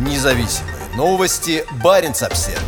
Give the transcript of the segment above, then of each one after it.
Независимые новости. Барин обсерва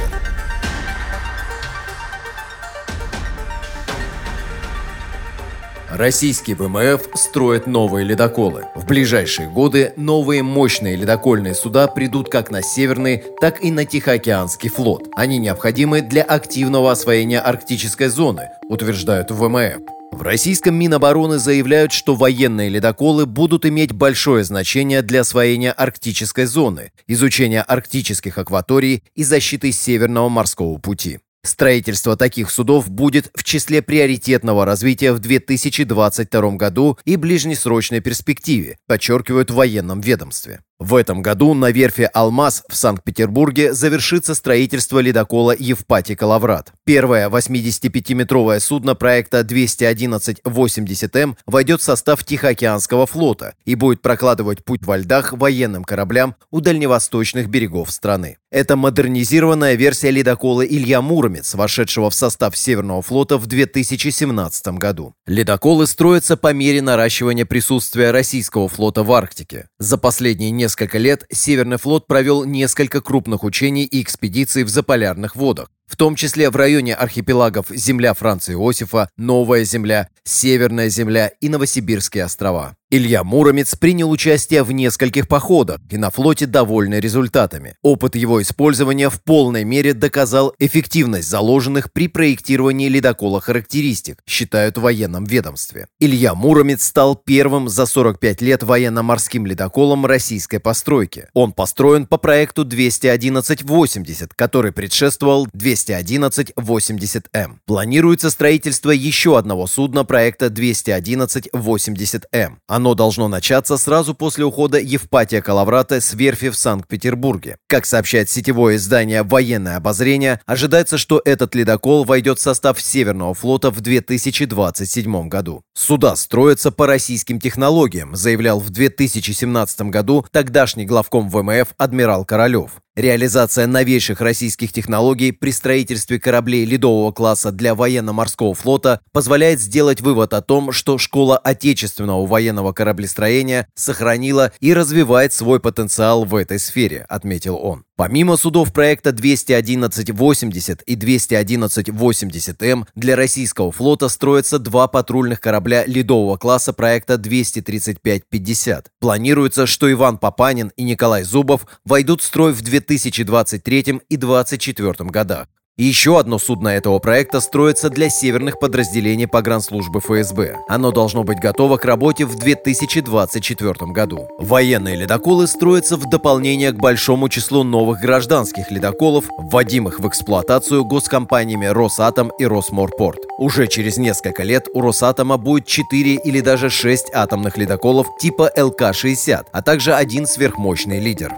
Российский ВМФ строит новые ледоколы. В ближайшие годы новые мощные ледокольные суда придут как на Северный, так и на Тихоокеанский флот. Они необходимы для активного освоения арктической зоны, утверждают в ВМФ. В российском Минобороны заявляют, что военные ледоколы будут иметь большое значение для освоения арктической зоны, изучения арктических акваторий и защиты Северного морского пути. Строительство таких судов будет в числе приоритетного развития в 2022 году и ближнесрочной перспективе, подчеркивают в военном ведомстве. В этом году на верфи «Алмаз» в Санкт-Петербурге завершится строительство ледокола «Евпатий-Калаврат». Первое 85-метровое судно проекта 211-80М войдет в состав Тихоокеанского флота и будет прокладывать путь во льдах военным кораблям у дальневосточных берегов страны. Это модернизированная версия ледокола «Илья Муромец», вошедшего в состав Северного флота в 2017 году. Ледоколы строятся по мере наращивания присутствия российского флота в Арктике. За последние несколько несколько лет Северный флот провел несколько крупных учений и экспедиций в заполярных водах в том числе в районе архипелагов Земля Франца Иосифа, Новая Земля, Северная Земля и Новосибирские острова. Илья Муромец принял участие в нескольких походах и на флоте довольны результатами. Опыт его использования в полной мере доказал эффективность заложенных при проектировании ледокола характеристик, считают в военном ведомстве. Илья Муромец стал первым за 45 лет военно-морским ледоколом российской постройки. Он построен по проекту 211-80, который предшествовал 200 211-80М. Планируется строительство еще одного судна проекта 211-80М. Оно должно начаться сразу после ухода Евпатия Калаврата с верфи в Санкт-Петербурге. Как сообщает сетевое издание «Военное обозрение», ожидается, что этот ледокол войдет в состав Северного флота в 2027 году. Суда строятся по российским технологиям, заявлял в 2017 году тогдашний главком ВМФ адмирал Королев. Реализация новейших российских технологий при строительстве кораблей ледового класса для военно-морского флота позволяет сделать вывод о том, что школа отечественного военного кораблестроения сохранила и развивает свой потенциал в этой сфере, отметил он. Помимо судов проекта 211-80 и 211-80М для российского флота строятся два патрульных корабля ледового класса проекта 235-50. Планируется, что Иван Папанин и Николай Зубов войдут в строй в 2000 2023 и 2024 годах. Еще одно судно этого проекта строится для северных подразделений погранслужбы ФСБ. Оно должно быть готово к работе в 2024 году. Военные ледоколы строятся в дополнение к большому числу новых гражданских ледоколов, вводимых в эксплуатацию госкомпаниями «Росатом» и «Росморпорт». Уже через несколько лет у «Росатома» будет 4 или даже 6 атомных ледоколов типа ЛК-60, а также один сверхмощный лидер.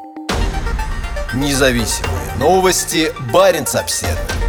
Независимые новости. Барин обседный.